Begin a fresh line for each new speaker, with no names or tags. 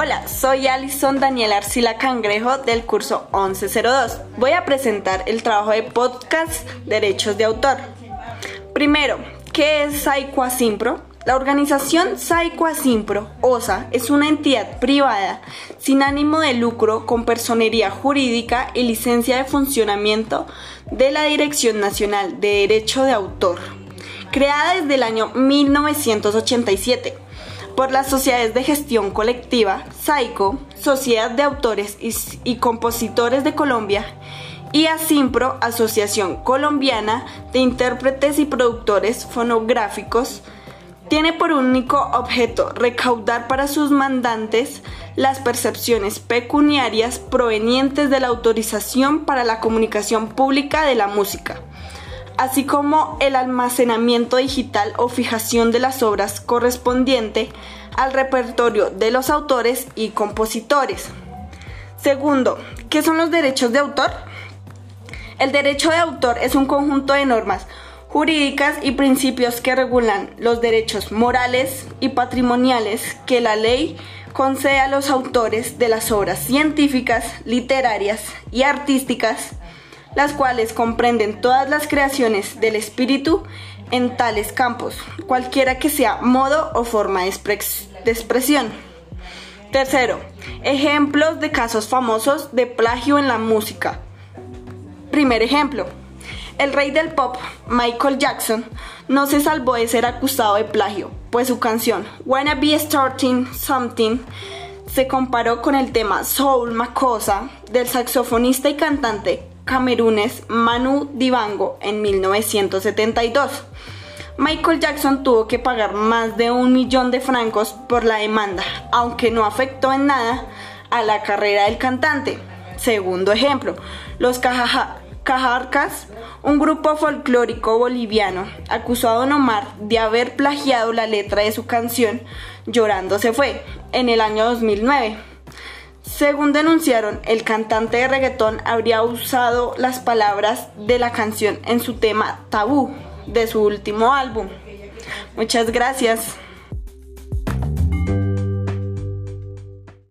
Hola, soy Alison Daniel Arcila Cangrejo del curso 1102. Voy a presentar el trabajo de podcast Derechos de Autor. Primero, ¿qué es Saico Asimpro? La organización Saico Asimpro, OSA, es una entidad privada sin ánimo de lucro con personería jurídica y licencia de funcionamiento de la Dirección Nacional de Derecho de Autor, creada desde el año 1987 por las sociedades de gestión colectiva, SAICO, Sociedad de Autores y, Compositores de Colombia, y ASIMPRO, Asociación Colombiana de Intérpretes y Productores Fonográficos, tiene por único objeto recaudar para sus mandantes las percepciones pecuniarias provenientes de la autorización para la comunicación pública de la música así como el almacenamiento digital o fijación de las obras correspondiente al repertorio de los autores y compositores. Segundo, ¿qué son los derechos de autor? El derecho de autor es un conjunto de normas jurídicas y principios que regulan los derechos morales y patrimoniales que la ley concede a los autores de las obras científicas, literarias y artísticas las cuales comprenden todas las creaciones del espíritu en tales campos, cualquiera que sea modo o forma de, expresión. Tercero, ejemplos de casos famosos de plagio en la música. Primer ejemplo, el rey del pop, Michael Jackson, no se salvó de ser acusado de plagio, pues su canción Wanna Be Starting Something se comparó con el tema Soul Makosa del saxofonista y cantante camerunes Manu Dibango en 1972. Michael Jackson tuvo que pagar más de un millón de francos por la demanda, aunque no afectó en nada a la carrera del cantante. Segundo ejemplo, los Cajarcas, un grupo folclórico boliviano, acusó a Don Omar de haber plagiado la letra de su canción Llorando se fue en el año 2009. Según denunciaron, el cantante de reggaetón habría usado las palabras de la canción en su tema Tabú de su último álbum. Muchas gracias.